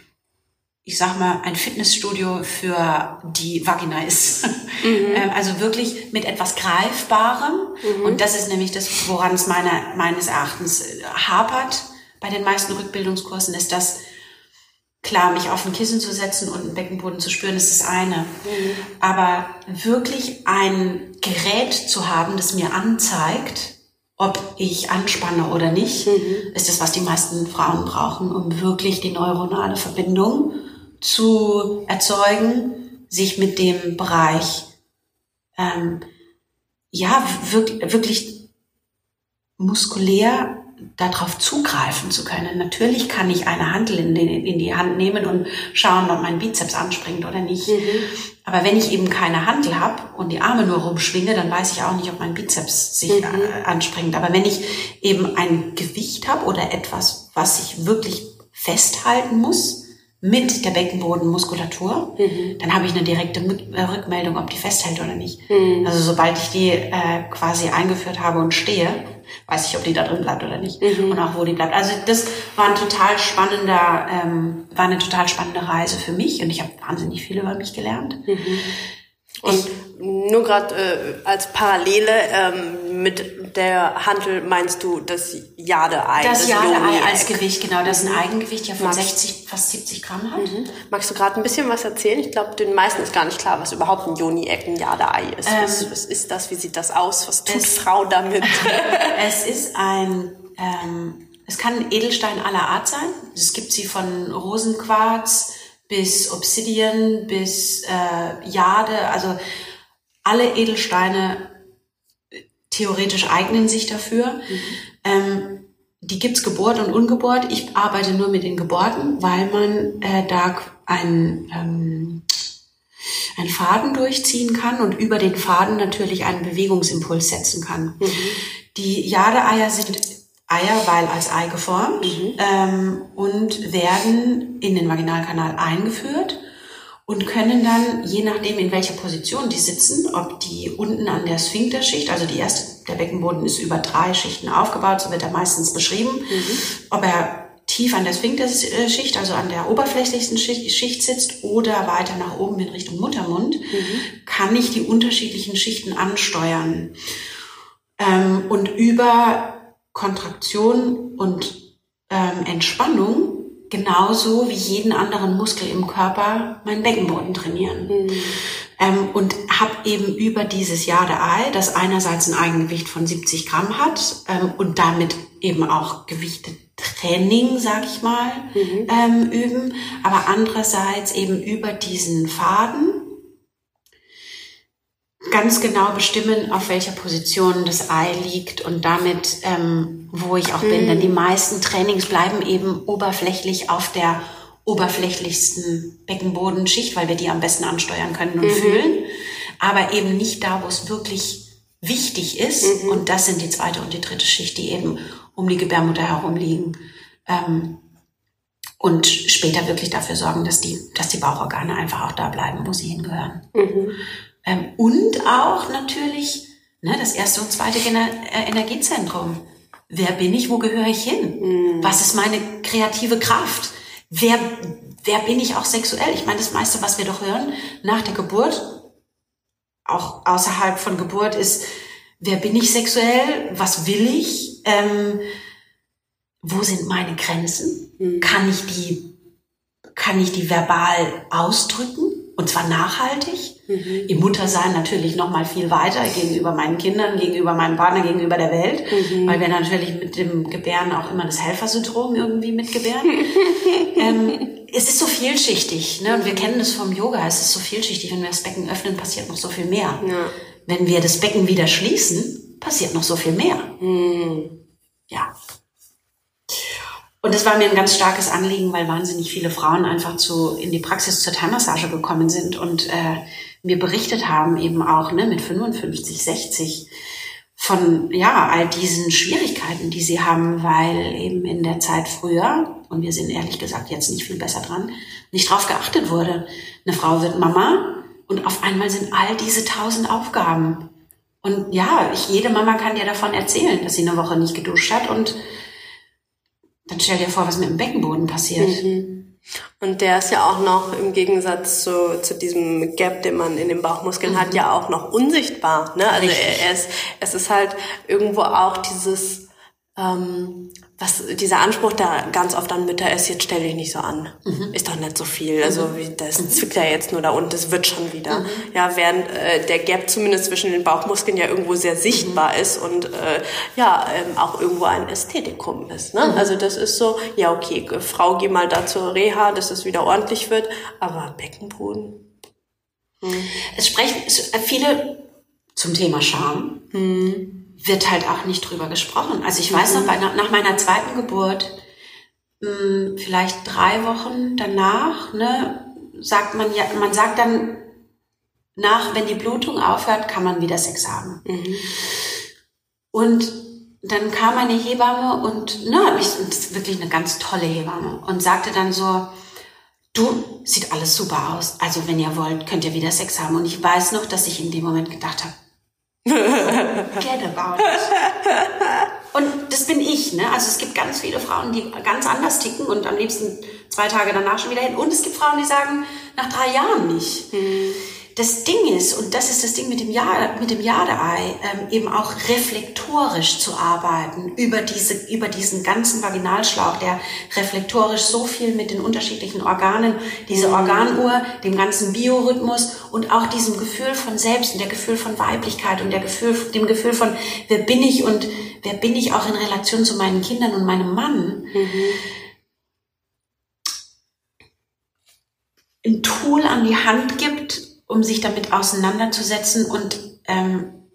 ich sag mal, ein Fitnessstudio für die Vagina ist. Mhm. Ähm, also wirklich mit etwas Greifbarem. Mhm. Und das ist nämlich das, woran es meine, meines Erachtens äh, hapert bei den meisten Rückbildungskursen, ist das, klar, mich auf ein Kissen zu setzen und einen Beckenboden zu spüren, ist das eine. Mhm. Aber wirklich ein Gerät zu haben, das mir anzeigt, ob ich anspanne oder nicht, mhm. ist das, was die meisten Frauen brauchen, um wirklich die neuronale Verbindung zu erzeugen, sich mit dem Bereich ähm, ja wirklich, wirklich muskulär darauf zugreifen zu können. Natürlich kann ich eine Handel in, in, die Hand nehmen und schauen, ob mein Bizeps anspringt oder nicht. Mhm. Aber wenn ich eben keine Handel habe und die Arme nur rumschwinge, dann weiß ich auch nicht, ob mein Bizeps sich mhm. Äh, anspringt. Aber wenn ich eben ein Gewicht habe oder etwas, was ich wirklich festhalten muss, mit der Beckenbodenmuskulatur, mhm. dann habe ich eine direkte äh, Rückmeldung, ob die festhält oder nicht. Mhm. Also sobald ich die äh, quasi eingeführt habe und stehe, weiß ich, ob die da drin bleibt oder nicht mhm. und auch wo die bleibt. Also das war ein total spannender, ähm, war eine total spannende Reise für mich und ich habe wahnsinnig viel über mich gelernt. Mhm. Und ich, nur gerade äh, als Parallele ähm, mit der Handel meinst du das Jade-Ei? Das, das Jade-Ei als Gewicht, genau. Das ist ein Eigengewicht ja von Magst, 60, fast 70 Gramm hat. Mhm. Magst du gerade ein bisschen was erzählen? Ich glaube, den meisten ist gar nicht klar, was überhaupt ein Joni-Eck, ein Jade-Ei ist. Ähm, was, was, ist das? Wie sieht das aus? Was tut es, Frau damit? es ist ein... Ähm, es kann Edelstein aller Art sein. Es gibt sie von Rosenquarz bis Obsidian, bis äh, Jade, also alle Edelsteine theoretisch eignen sich dafür. Mhm. Ähm, die gibt's gebohrt und ungebohrt. Ich arbeite nur mit den gebohrten, weil man äh, da einen, ähm, einen Faden durchziehen kann und über den Faden natürlich einen Bewegungsimpuls setzen kann. Mhm. Die Jadeeier sind Eier, weil als Ei geformt mhm. ähm, und werden in den Vaginalkanal eingeführt und können dann, je nachdem in welcher Position die sitzen, ob die unten an der Sphinkterschicht, also die erste, der Beckenboden ist über drei Schichten aufgebaut, so wird er meistens beschrieben, mhm. ob er tief an der Sphinkterschicht, also an der oberflächlichsten Schicht sitzt oder weiter nach oben in Richtung Muttermund, mhm. kann ich die unterschiedlichen Schichten ansteuern. Ähm, und über Kontraktion und ähm, Entspannung genauso wie jeden anderen Muskel im Körper meinen Beckenboden trainieren. Mhm. Ähm, und habe eben über dieses Jade-Ei, das einerseits ein Eigengewicht von 70 Gramm hat ähm, und damit eben auch Gewichte-Training, sag ich mal, mhm. ähm, üben, aber andererseits eben über diesen Faden ganz genau bestimmen, auf welcher Position das Ei liegt und damit, ähm, wo ich auch bin. Denn die meisten Trainings bleiben eben oberflächlich auf der oberflächlichsten Beckenbodenschicht, weil wir die am besten ansteuern können und mhm. fühlen. Aber eben nicht da, wo es wirklich wichtig ist. Mhm. Und das sind die zweite und die dritte Schicht, die eben um die Gebärmutter herum liegen. Ähm, und später wirklich dafür sorgen, dass die, dass die Bauchorgane einfach auch da bleiben, wo sie hingehören. Ähm, und auch natürlich ne, das erste und zweite Gener äh, Energiezentrum. Wer bin ich? Wo gehöre ich hin? Mhm. Was ist meine kreative Kraft? Wer, wer bin ich auch sexuell? Ich meine, das meiste, was wir doch hören nach der Geburt, auch außerhalb von Geburt, ist, wer bin ich sexuell? Was will ich? Ähm, wo sind meine Grenzen? Mhm. Kann ich die, kann ich die verbal ausdrücken? Und zwar nachhaltig? Mhm. Im Muttersein natürlich noch mal viel weiter gegenüber meinen Kindern, gegenüber meinem Partner, gegenüber der Welt, mhm. weil wir natürlich mit dem Gebären auch immer das Helfersyndrom irgendwie mitgebären. ähm, es ist so vielschichtig, ne? Und wir kennen das vom Yoga. Es ist so vielschichtig. Wenn wir das Becken öffnen, passiert noch so viel mehr. Ja. Wenn wir das Becken wieder schließen, passiert noch so viel mehr. Mhm. Ja. Und das war mir ein ganz starkes Anliegen, weil wahnsinnig viele Frauen einfach zu, in die Praxis zur Thai-Massage gekommen sind und äh, mir berichtet haben, eben auch ne, mit 55, 60, von ja all diesen Schwierigkeiten, die sie haben, weil eben in der Zeit früher, und wir sind ehrlich gesagt jetzt nicht viel besser dran, nicht drauf geachtet wurde. Eine Frau wird Mama und auf einmal sind all diese tausend Aufgaben. Und ja, ich, jede Mama kann dir davon erzählen, dass sie eine Woche nicht geduscht hat und dann stell dir vor, was mit dem Beckenboden passiert. Mhm. Und der ist ja auch noch im Gegensatz zu, zu diesem Gap, den man in den Bauchmuskeln mhm. hat, ja auch noch unsichtbar. Ne? Also er, er ist, es ist halt irgendwo auch dieses ähm, was dieser Anspruch da ganz oft an Mütter ist, jetzt stell dich nicht so an. Mhm. Ist doch nicht so viel. Also mhm. wie, das mhm. zwickt ja jetzt nur da und das wird schon wieder. Mhm. Ja, während äh, der Gap zumindest zwischen den Bauchmuskeln ja irgendwo sehr sichtbar mhm. ist und äh, ja, ähm, auch irgendwo ein Ästhetikum ist. Ne? Mhm. Also das ist so, ja okay, Frau, geh mal da zur Reha, dass es wieder ordentlich wird, aber Beckenboden. Es sprechen viele zum Thema Scham wird halt auch nicht drüber gesprochen. Also ich weiß noch, bei, nach meiner zweiten Geburt, mh, hm, vielleicht drei Wochen danach, ne, sagt man ja, man sagt dann nach, wenn die Blutung aufhört, kann man wieder Sex haben. Mhm. Und dann kam eine Hebamme und, ne, ich, wirklich eine ganz tolle Hebamme und sagte dann so, du, sieht alles super aus. Also wenn ihr wollt, könnt ihr wieder Sex haben. Und ich weiß noch, dass ich in dem Moment gedacht habe, Get about it. Und das bin ich, ne? Also es gibt ganz viele Frauen, die ganz anders ticken und am liebsten zwei Tage danach schon wieder hin. Und es gibt Frauen, die sagen, nach drei Jahren nicht. Hm das Ding ist, und das ist das Ding mit dem, ja mit dem Jade-Ei, ähm, eben auch reflektorisch zu arbeiten über, diese, über diesen ganzen Vaginalschlauch, der reflektorisch so viel mit den unterschiedlichen Organen, diese. Organuhr, dem ganzen Biorhythmus und auch diesem Gefühl von Selbst und der Gefühl von Weiblichkeit und der Gefühl, dem Gefühl von, wer bin ich und wer bin ich auch in Relation zu meinen Kindern und meinem Mann. Mhm. ein Tool an die Hand gibt, um sich damit auseinanderzusetzen und ähm,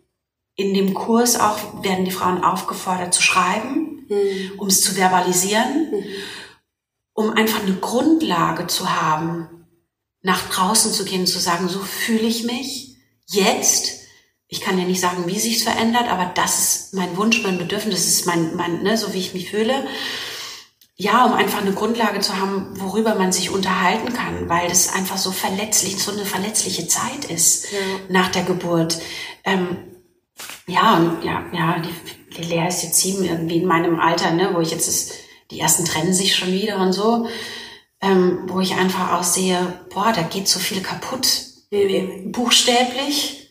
in dem Kurs auch werden die Frauen aufgefordert zu schreiben, mhm. um es zu verbalisieren, mhm. um einfach eine Grundlage zu haben, nach draußen zu gehen, zu sagen, so fühle ich mich jetzt. Ich kann ja nicht sagen, wie sich's verändert, aber das ist mein Wunsch, mein Bedürfnis, das ist mein, mein ne, so wie ich mich fühle ja, um einfach eine Grundlage zu haben, worüber man sich unterhalten kann, weil das einfach so verletzlich, so eine verletzliche Zeit ist ja. nach der Geburt. Ähm, ja, ja, ja, die, die Lea ist jetzt sieben irgendwie in meinem Alter, ne, wo ich jetzt ist, die ersten trennen sich schon wieder und so, ähm, wo ich einfach auch sehe, boah, da geht so viel kaputt, mhm. buchstäblich,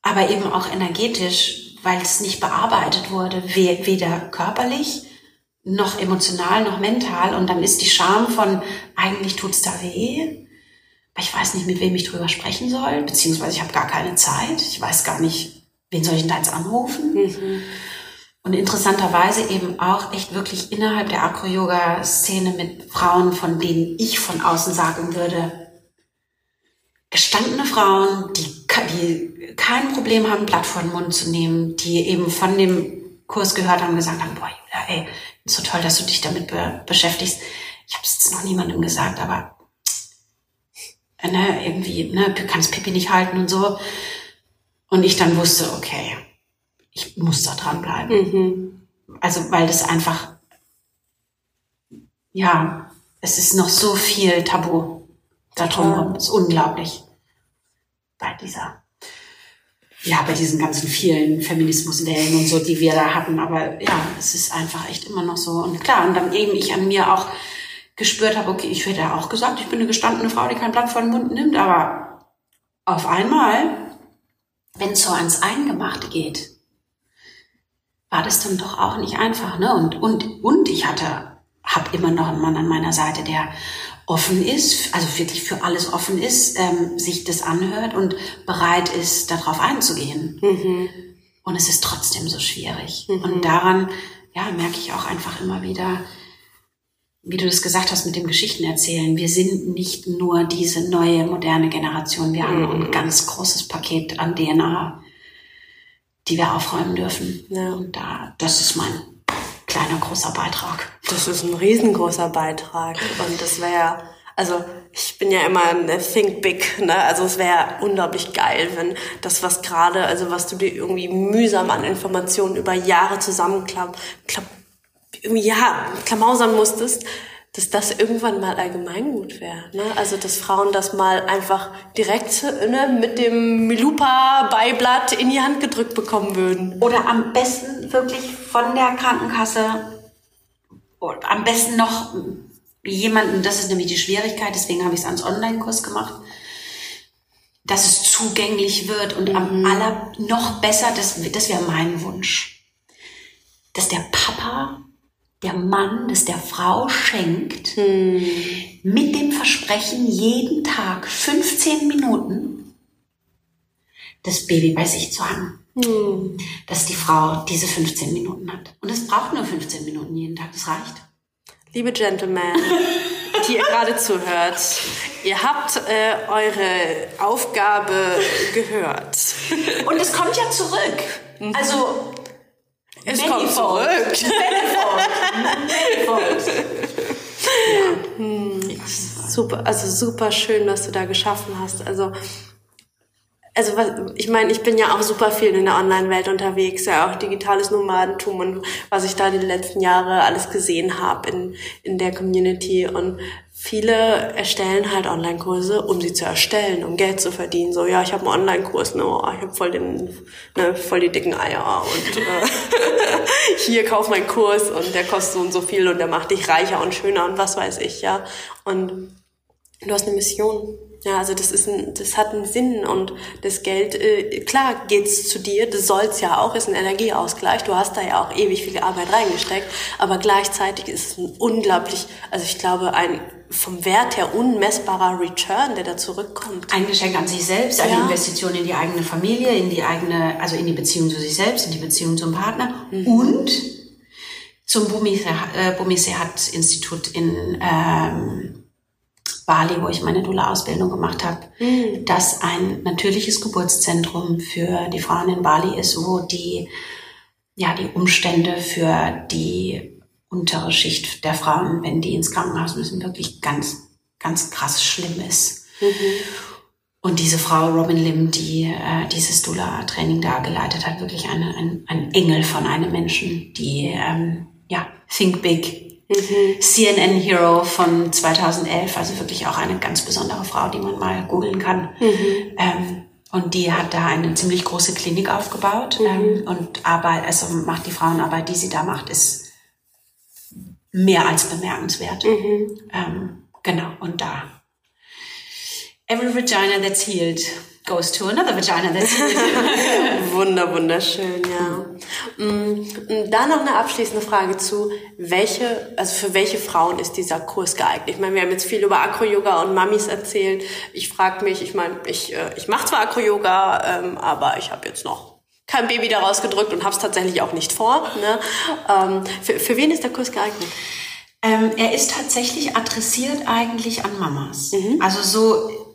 aber eben auch energetisch, weil es nicht bearbeitet wurde, weder körperlich noch emotional, noch mental. Und dann ist die Scham von, eigentlich tut's da weh. Aber ich weiß nicht, mit wem ich drüber sprechen soll, beziehungsweise ich habe gar keine Zeit. Ich weiß gar nicht, wen soll ich denn da jetzt anrufen? Mhm. Und interessanterweise eben auch echt wirklich innerhalb der Acro-Yoga-Szene mit Frauen, von denen ich von außen sagen würde, gestandene Frauen, die, die kein Problem haben, Blatt vor den Mund zu nehmen, die eben von dem Kurs gehört haben, gesagt haben, boah, ey, so toll, dass du dich damit be beschäftigst. Ich habe es jetzt noch niemandem gesagt, aber ne, irgendwie, ne, du kannst Pipi nicht halten und so. Und ich dann wusste, okay, ich muss da dranbleiben. Mhm. Also, weil das einfach, ja, es ist noch so viel Tabu darum. Es ist unglaublich. Bei dieser, ja, bei diesen ganzen vielen Feminismuswellen und so, die wir da hatten. Aber ja, es ist einfach echt immer noch so. Und klar, und dann eben ich an mir auch gespürt habe, okay, ich werde ja auch gesagt, ich bin eine gestandene Frau, die kein Blatt vor den Mund nimmt, aber auf einmal, wenn es so ans Eingemachte geht, war das dann doch auch nicht einfach, ne? Und, und, und ich hatte, habe immer noch einen Mann an meiner Seite, der offen ist, also wirklich für alles offen ist, ähm, sich das anhört und bereit ist, darauf einzugehen. Mhm. Und es ist trotzdem so schwierig. Mhm. Und daran, ja, merke ich auch einfach immer wieder, wie du das gesagt hast mit dem Geschichten erzählen, wir sind nicht nur diese neue moderne Generation, wir mhm. haben ein ganz großes Paket an DNA, die wir aufräumen dürfen. Ja. Und da, das ist mein kleiner großer Beitrag. Das ist ein riesengroßer Beitrag und das wäre also ich bin ja immer ein Think Big, ne? Also es wäre unglaublich geil, wenn das, was gerade, also was du dir irgendwie mühsam an Informationen über Jahre zusammenklapp, klapp, irgendwie ja, klamausern musstest, dass das irgendwann mal Allgemeingut wäre. Ne? Also dass Frauen das mal einfach direkt ne, mit dem Milupa-Beiblatt in die Hand gedrückt bekommen würden. Oder am besten wirklich von der Krankenkasse, oder am besten noch jemanden, das ist nämlich die Schwierigkeit, deswegen habe ich es ans Online-Kurs gemacht, dass es zugänglich wird und mhm. am aller noch besser, das, das wäre mein Wunsch, dass der Papa der Mann das der Frau schenkt, hm. mit dem Versprechen, jeden Tag 15 Minuten das Baby bei sich zu haben. Hm. Dass die Frau diese 15 Minuten hat. Und es braucht nur 15 Minuten jeden Tag, das reicht. Liebe Gentlemen, die ihr gerade zuhört, ihr habt äh, eure Aufgabe gehört. Und es kommt ja zurück. Mhm. Also es Many kommt zurück. ja. hm. Super, also super schön, was du da geschaffen hast. Also also was, ich meine, ich bin ja auch super viel in der Online-Welt unterwegs, ja auch digitales Nomadentum und was ich da die letzten Jahre alles gesehen habe in, in der Community und viele erstellen halt Online-Kurse, um sie zu erstellen, um Geld zu verdienen. So, ja, ich habe einen Online-Kurs, ne, oh, ich habe voll den, ne, voll die dicken Eier und äh, hier kauf meinen Kurs und der kostet so und so viel und der macht dich reicher und schöner und was weiß ich, ja. Und du hast eine Mission. Ja, also das ist ein, das hat einen Sinn und das Geld, äh, klar geht's zu dir, das soll's ja auch, ist ein Energieausgleich. Du hast da ja auch ewig viel Arbeit reingesteckt, aber gleichzeitig ist es ein unglaublich, also ich glaube ein vom Wert her unmessbarer Return, der da zurückkommt. Ein Geschenk an sich selbst, eine ja. Investition in die eigene Familie, in die eigene, also in die Beziehung zu sich selbst, in die Beziehung zum Partner mhm. und zum Bumi Sehat Institut in ähm, Bali, wo ich meine Dula-Ausbildung gemacht habe, mhm. das ein natürliches Geburtszentrum für die Frauen in Bali ist, wo die, ja, die Umstände für die untere Schicht der Frauen, wenn die ins Krankenhaus müssen, wirklich ganz, ganz krass schlimm ist. Mhm. Und diese Frau Robin Lim, die äh, dieses Dula-Training da geleitet hat, wirklich eine, ein, ein Engel von einem Menschen, die ähm, ja Think Big Mhm. CNN Hero von 2011, also wirklich auch eine ganz besondere Frau, die man mal googeln kann. Mhm. Ähm, und die hat da eine ziemlich große Klinik aufgebaut mhm. ähm, und Arbeit, also macht die Frauenarbeit, die sie da macht, ist mehr als bemerkenswert. Mhm. Ähm, genau, und da. Every vagina that's healed goes to another vagina. That's Wunder, wunderschön, ja. Mm, da noch eine abschließende Frage zu, welche, also für welche Frauen ist dieser Kurs geeignet? Ich meine, wir haben jetzt viel über Akro-Yoga und Mamis erzählt. Ich frage mich, ich meine, ich, äh, ich mache zwar Akro-Yoga, ähm, aber ich habe jetzt noch kein Baby daraus gedrückt und habe es tatsächlich auch nicht vor. Ne? Ähm, für, für wen ist der Kurs geeignet? Ähm, er ist tatsächlich adressiert eigentlich an Mamas. Mhm. Also so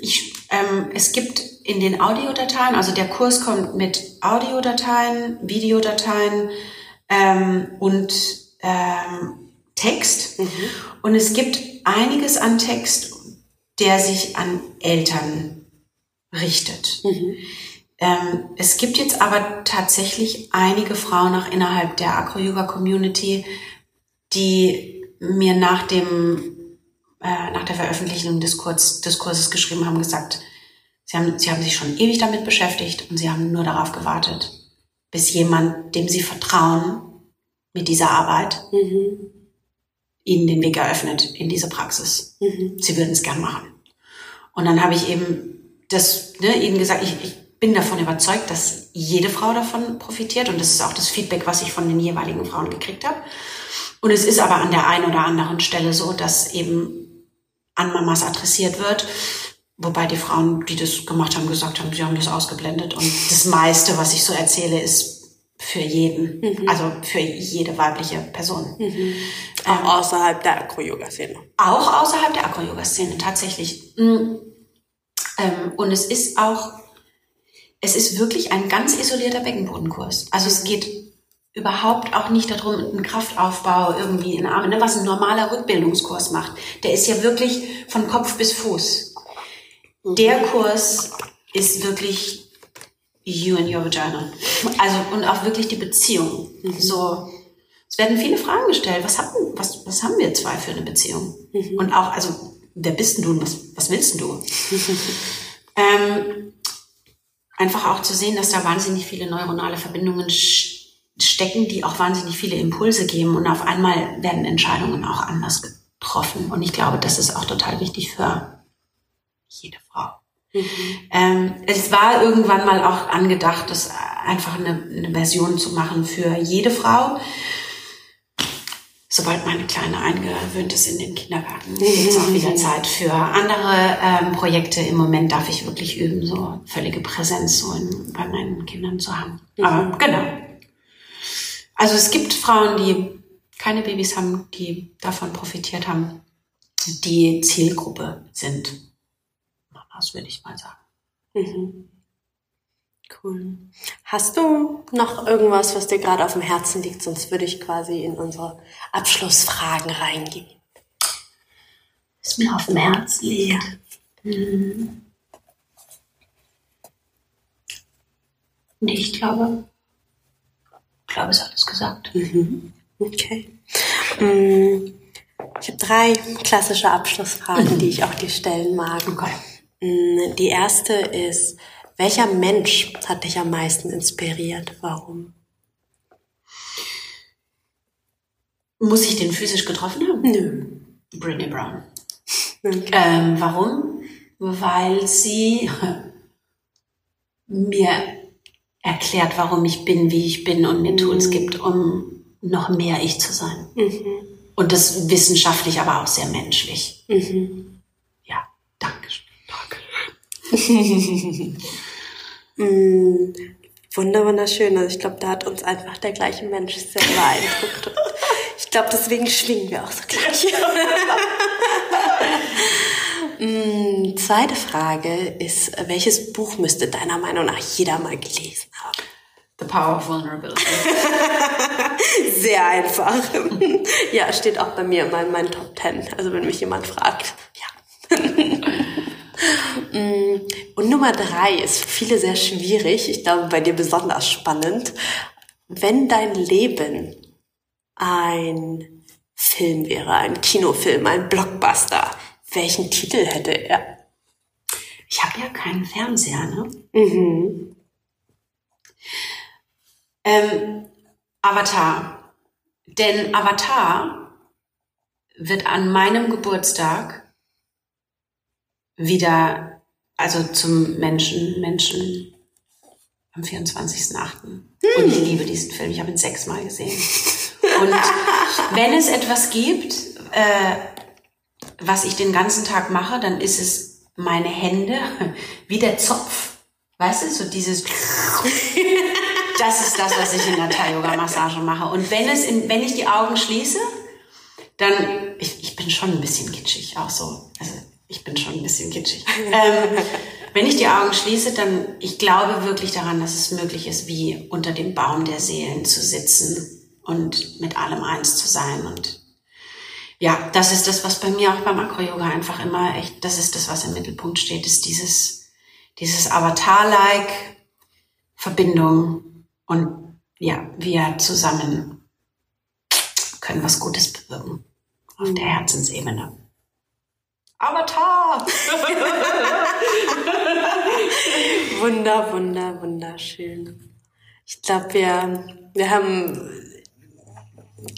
ich, ähm, es gibt in den Audiodateien, also der Kurs kommt mit Audiodateien, Videodateien ähm, und ähm, Text. Mhm. Und es gibt einiges an Text, der sich an Eltern richtet. Mhm. Ähm, es gibt jetzt aber tatsächlich einige Frauen auch innerhalb der Acro-Yoga-Community, die mir nach dem äh, nach der Veröffentlichung des, Kurz, des Kurses geschrieben haben, gesagt, sie haben, sie haben sich schon ewig damit beschäftigt und sie haben nur darauf gewartet, bis jemand, dem sie vertrauen, mit dieser Arbeit mhm. ihnen den Weg eröffnet in diese Praxis. Mhm. Sie würden es gern machen. Und dann habe ich eben das ne, ihnen gesagt, ich, ich bin davon überzeugt, dass jede Frau davon profitiert und das ist auch das Feedback, was ich von den jeweiligen Frauen gekriegt habe. Und es ist aber an der einen oder anderen Stelle so, dass eben an Mamas adressiert wird. Wobei die Frauen, die das gemacht haben, gesagt haben, sie haben das ausgeblendet. Und das meiste, was ich so erzähle, ist für jeden, mhm. also für jede weibliche Person. Mhm. Auch ähm, außerhalb der Acro-Yoga-Szene. Auch außerhalb der Acro-Yoga-Szene, tatsächlich. Mhm. Ähm, und es ist auch, es ist wirklich ein ganz isolierter Beckenbodenkurs. Also es geht überhaupt auch nicht darum, einen Kraftaufbau irgendwie in Arme, ne, was ein normaler Rückbildungskurs macht. Der ist ja wirklich von Kopf bis Fuß. Der Kurs ist wirklich you and your vagina. Also, und auch wirklich die Beziehung. Mhm. So, es werden viele Fragen gestellt. Was haben, was, was haben wir zwei für eine Beziehung? Mhm. Und auch, also, wer bist denn du und was, was willst denn du? ähm, einfach auch zu sehen, dass da wahnsinnig viele neuronale Verbindungen stecken, die auch wahnsinnig viele Impulse geben und auf einmal werden Entscheidungen auch anders getroffen. Und ich glaube, das ist auch total wichtig für jede Frau. Mhm. Ähm, es war irgendwann mal auch angedacht, das einfach eine, eine Version zu machen für jede Frau. Sobald meine Kleine eingewöhnt ist in den Kindergarten, ist auch wieder Zeit für andere ähm, Projekte. Im Moment darf ich wirklich üben, so völlige Präsenz so in, bei meinen Kindern zu haben. Mhm. Aber genau, also es gibt Frauen, die keine Babys haben, die davon profitiert haben, die Zielgruppe sind. Das würde ich mal sagen. Mhm. Cool. Hast du noch irgendwas, was dir gerade auf dem Herzen liegt? Sonst würde ich quasi in unsere Abschlussfragen reingehen. Was mir auf dem Herzen liegt. Mhm. Nee, ich glaube, ich glaube, ist alles gesagt. Mhm. Okay. Mm, ich habe drei klassische Abschlussfragen, mhm. die ich auch dir stellen mag. Okay. Mm, die erste ist, welcher Mensch hat dich am meisten inspiriert? Warum? Muss ich den physisch getroffen haben? Nö. Britney Brown. Okay. Ähm, warum? Weil sie mir erklärt, warum ich bin, wie ich bin und mir Tools mhm. gibt, um noch mehr ich zu sein. Mhm. Und das wissenschaftlich, aber auch sehr menschlich. Mhm. Ja, danke. danke. mm, wunder, wunderschön. Also ich glaube, da hat uns einfach der gleiche Mensch sehr beeindruckt. ich glaube, deswegen schwingen wir auch so gleich. Mm, zweite Frage ist, welches Buch müsste deiner Meinung nach jeder mal gelesen haben? The Power of Vulnerability. Sehr einfach. ja, steht auch bei mir immer in meinen Top Ten. Also wenn mich jemand fragt, ja. Mm, und Nummer drei ist für viele sehr schwierig. Ich glaube, bei dir besonders spannend. Wenn dein Leben ein Film wäre, ein Kinofilm, ein Blockbuster, welchen Titel hätte er? Ich habe ja keinen Fernseher, ne? Mhm. Ähm, Avatar. Denn Avatar wird an meinem Geburtstag wieder, also zum Menschen, Menschen am 24.8. Hm. Und ich liebe diesen Film. Ich habe ihn sechsmal gesehen. Und wenn es etwas gibt, äh, was ich den ganzen Tag mache, dann ist es meine Hände wie der Zopf. Weißt du, so dieses. das ist das, was ich in der Thai-Yoga-Massage mache. Und wenn es, in, wenn ich die Augen schließe, dann, ich, ich bin schon ein bisschen kitschig, auch so. Also ich bin schon ein bisschen kitschig. ähm, wenn ich die Augen schließe, dann, ich glaube wirklich daran, dass es möglich ist, wie unter dem Baum der Seelen zu sitzen und mit allem eins zu sein. Und ja, das ist das, was bei mir auch beim Akro-Yoga einfach immer echt, das ist das, was im Mittelpunkt steht, ist dieses, dieses Avatar-like Verbindung und ja, wir zusammen können was Gutes bewirken auf der Herzensebene. Avatar! wunder, wunder, wunderschön. Ich glaube, wir, wir haben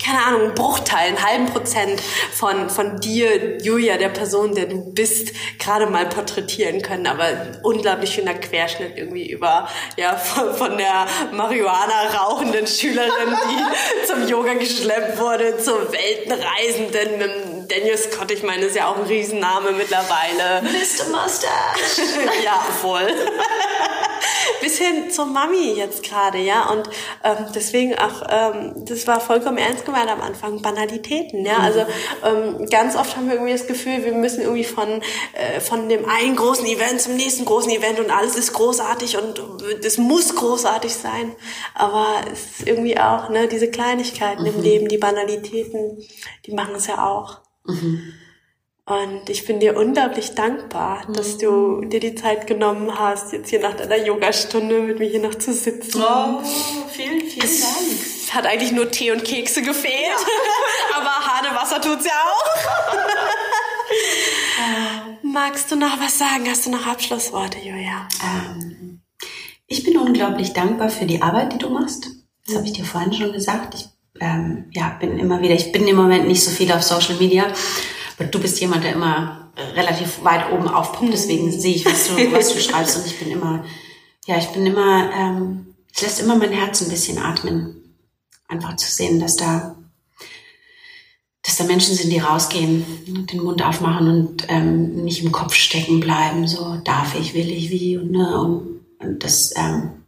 keine Ahnung, einen Bruchteil, einen halben Prozent von, von dir, Julia, der Person, der du bist, gerade mal porträtieren können. Aber unglaublich schöner Querschnitt irgendwie über, ja, von, von der Marihuana rauchenden Schülerin, die zum Yoga geschleppt wurde, zur Weltenreisenden. Daniel Scott, ich meine, ist ja auch ein Riesenname mittlerweile. Mr. Mustache. ja, voll. Bis hin zur Mami jetzt gerade, ja. Und ähm, deswegen auch, ähm, das war vollkommen ernst gemeint am Anfang, Banalitäten, ja. Also ähm, ganz oft haben wir irgendwie das Gefühl, wir müssen irgendwie von, äh, von dem einen großen Event zum nächsten großen Event und alles ist großartig und es muss großartig sein. Aber es ist irgendwie auch, ne, diese Kleinigkeiten mhm. im Leben, die Banalitäten, die machen es ja auch. Mhm. Und ich bin dir unglaublich dankbar, dass du dir die Zeit genommen hast, jetzt hier nach deiner Yogastunde mit mir hier noch zu sitzen. Oh, vielen, vielen es Dank. Es hat eigentlich nur Tee und Kekse gefehlt, ja. aber harte Wasser tut's ja auch. Magst du noch was sagen? Hast du noch Abschlussworte, Julia? Ähm, ich bin unglaublich dankbar für die Arbeit, die du machst. Das habe ich dir vorhin schon gesagt. Ich ähm, ja, bin immer wieder, ich bin im Moment nicht so viel auf Social Media du bist jemand, der immer relativ weit oben aufpumpt, deswegen sehe ich, was du, was du schreibst und ich bin immer, ja, ich bin immer, ähm, es lässt immer mein Herz ein bisschen atmen. Einfach zu sehen, dass da, dass da Menschen sind, die rausgehen den Mund aufmachen und ähm, nicht im Kopf stecken bleiben, so darf ich, will ich, wie und ne und, und das, ähm,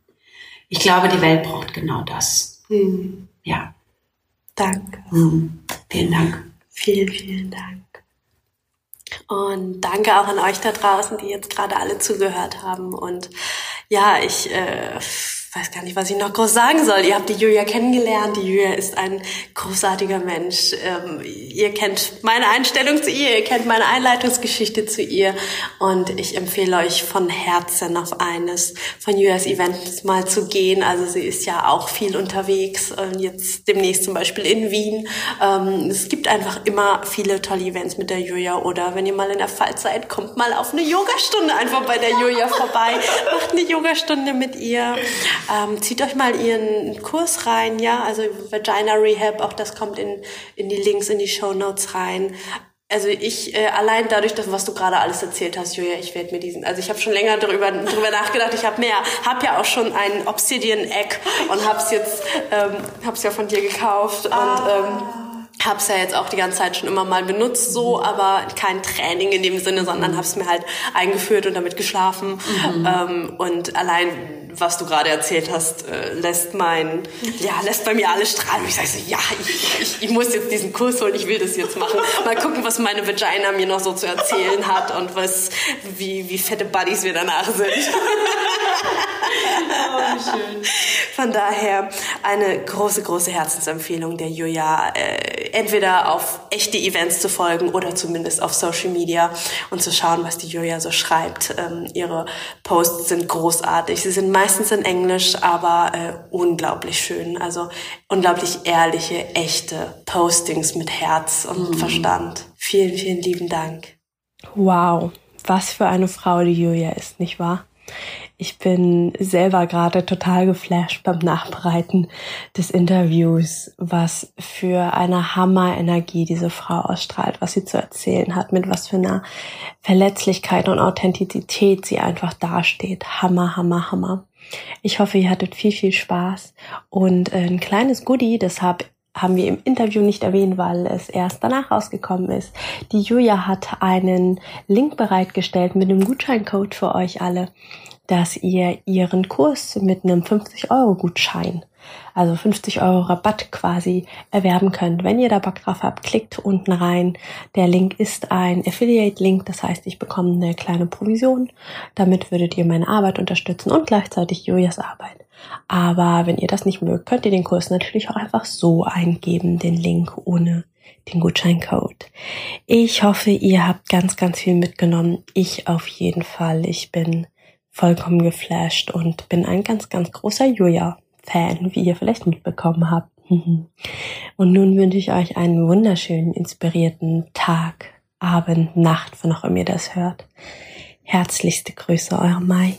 ich glaube, die Welt braucht genau das. Mhm. Ja. Danke. Mhm. Vielen Dank. Vielen, vielen Dank. Und danke auch an euch da draußen, die jetzt gerade alle zugehört haben. Und ja, ich äh, weiß gar nicht, was ich noch groß sagen soll. Ihr habt die Julia kennengelernt. Die Julia ist ein großartiger Mensch. Ähm, ihr kennt meine Einstellung zu ihr, ihr kennt meine Einleitungsgeschichte zu ihr. Und ich empfehle euch von Herzen auf eines von Julias Events mal zu gehen. Also sie ist ja auch viel unterwegs, äh, jetzt demnächst zum Beispiel in Wien. Ähm, es gibt einfach immer viele tolle Events mit der Julia. Oder wenn ihr mal in der Fall seid, kommt mal auf eine Yogastunde einfach bei der Julia vorbei. Macht eine Yogastunde mit ihr. Ähm, zieht euch mal ihren Kurs rein, ja, also Vagina Rehab, auch das kommt in, in die Links, in die Show Notes rein. Also ich äh, allein dadurch, dass was du gerade alles erzählt hast, Julia, ich werde mir diesen, also ich habe schon länger darüber darüber nachgedacht. Ich habe mehr, habe ja auch schon ein Obsidian Egg und hab's jetzt, ähm, hab's ja von dir gekauft ah. und ähm, habe es ja jetzt auch die ganze Zeit schon immer mal benutzt, so, aber kein Training in dem Sinne, sondern habe es mir halt eingeführt und damit geschlafen. Mhm. Ähm, und allein, was du gerade erzählt hast, äh, lässt mein, ja, lässt bei mir alles strahlen. Und ich sage so, ja, ich, ich, ich muss jetzt diesen Kurs holen, ich will das jetzt machen. Mal gucken, was meine Vagina mir noch so zu erzählen hat und was, wie, wie fette Buddies wir danach sind. oh. Von daher eine große, große Herzensempfehlung der Julia. Äh, entweder auf echte Events zu folgen oder zumindest auf Social Media und zu schauen, was die Julia so schreibt. Ähm, ihre Posts sind großartig. Sie sind meistens in Englisch, aber äh, unglaublich schön. Also unglaublich ehrliche, echte Postings mit Herz und mhm. Verstand. Vielen, vielen lieben Dank. Wow, was für eine Frau die Julia ist, nicht wahr? Ich bin selber gerade total geflasht beim Nachbereiten des Interviews, was für eine Hammer-Energie diese Frau ausstrahlt, was sie zu erzählen hat, mit was für einer Verletzlichkeit und Authentizität sie einfach dasteht. Hammer, hammer, hammer. Ich hoffe, ihr hattet viel, viel Spaß und ein kleines Goodie, deshalb haben wir im Interview nicht erwähnt, weil es erst danach rausgekommen ist. Die Julia hat einen Link bereitgestellt mit einem Gutscheincode für euch alle dass ihr ihren Kurs mit einem 50-Euro-Gutschein also 50 Euro Rabatt quasi erwerben könnt. Wenn ihr da Bock drauf habt, klickt unten rein. Der Link ist ein Affiliate-Link, das heißt, ich bekomme eine kleine Provision. Damit würdet ihr meine Arbeit unterstützen und gleichzeitig Julias Arbeit. Aber wenn ihr das nicht mögt, könnt ihr den Kurs natürlich auch einfach so eingeben, den Link ohne den Gutscheincode. Ich hoffe, ihr habt ganz, ganz viel mitgenommen. Ich auf jeden Fall. Ich bin vollkommen geflasht und bin ein ganz, ganz großer Julia-Fan, wie ihr vielleicht mitbekommen habt. Und nun wünsche ich euch einen wunderschönen, inspirierten Tag, Abend, Nacht, wann auch immer ihr das hört. Herzlichste Grüße, eure Mai.